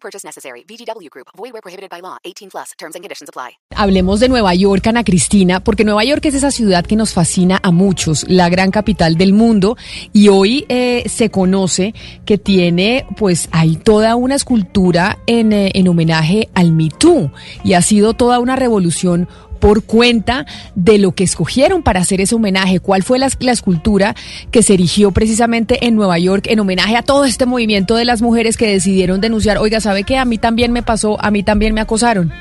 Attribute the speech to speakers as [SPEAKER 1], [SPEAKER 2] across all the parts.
[SPEAKER 1] Purchase necessary. VGW Group. Void where prohibited by law. 18 plus. Terms and conditions apply.
[SPEAKER 2] Hablemos de Nueva York, Ana Cristina, porque Nueva York es esa ciudad que nos fascina a muchos, la gran capital del mundo, y hoy eh, se conoce que tiene, pues, hay toda una escultura en, eh, en homenaje al Me Too, y ha sido toda una revolución por cuenta de lo que escogieron para hacer ese homenaje. ¿Cuál fue la, escultura que se erigió precisamente en Nueva York en homenaje a todo este movimiento de las mujeres que decidieron denunciar? Oiga, ¿sabe qué? A mí también me pasó, a mí también me acosaron.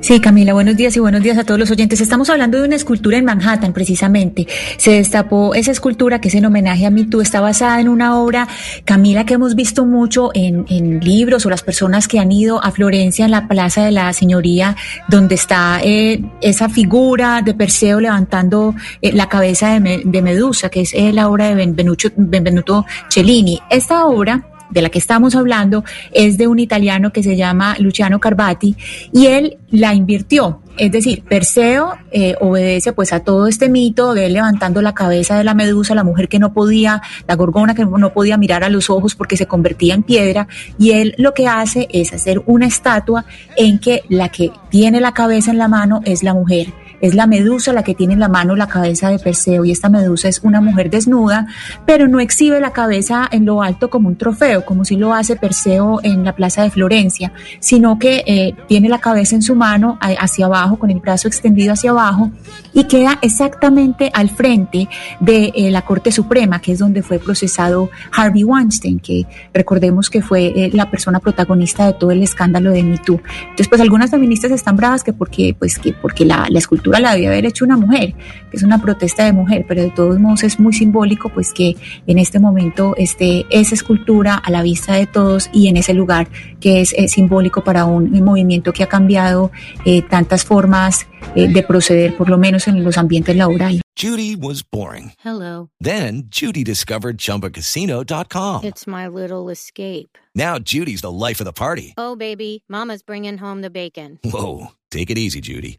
[SPEAKER 3] Sí, Camila, buenos días y buenos días a todos los oyentes. Estamos hablando de una escultura en Manhattan, precisamente. Se destapó esa escultura que es en homenaje a MeToo. Está basada en una obra, Camila, que hemos visto mucho en, libros o las personas que han ido a Florencia, en la Plaza de la Señoría, donde está eh, esa figura de Perseo levantando eh, la cabeza de, me, de, Medusa, que es eh, la obra de Benvenuto, Benvenuto Cellini. Esta obra de la que estamos hablando es de un italiano que se llama Luciano Carvati y él la invirtió. Es decir, Perseo eh, obedece pues a todo este mito de él levantando la cabeza de la medusa, la mujer que no podía, la gorgona que no podía mirar a los ojos porque se convertía en piedra, y él lo que hace es hacer una estatua en que la que tiene la cabeza en la mano es la mujer es la medusa la que tiene en la mano la cabeza de Perseo y esta medusa es una mujer desnuda, pero no exhibe la cabeza en lo alto como un trofeo, como si lo hace Perseo en la plaza de Florencia, sino que eh, tiene la cabeza en su mano hacia abajo, con el brazo extendido hacia abajo y queda exactamente al frente de eh, la Corte Suprema, que es donde fue procesado Harvey Weinstein, que recordemos que fue eh, la persona protagonista de todo el escándalo de MeToo. Entonces, pues algunas feministas están bravas que porque, pues, que porque la escultura la debía haber hecho una mujer, que es una protesta de mujer, pero de todos modos es muy simbólico pues que en este momento esté esa escultura a la vista de todos y en ese lugar que es, es simbólico para un, un, movimiento que ha cambiado eh, tantas formas eh, de proceder, por lo menos en los ambientes laborales.
[SPEAKER 4] Judy was boring.
[SPEAKER 5] Hello.
[SPEAKER 4] Then Judy discovered chumbacasino.com.
[SPEAKER 5] It's my little escape.
[SPEAKER 4] Now Judy's the life of the party.
[SPEAKER 5] Oh baby, mama's bringing home the bacon.
[SPEAKER 4] Whoa, take it easy Judy.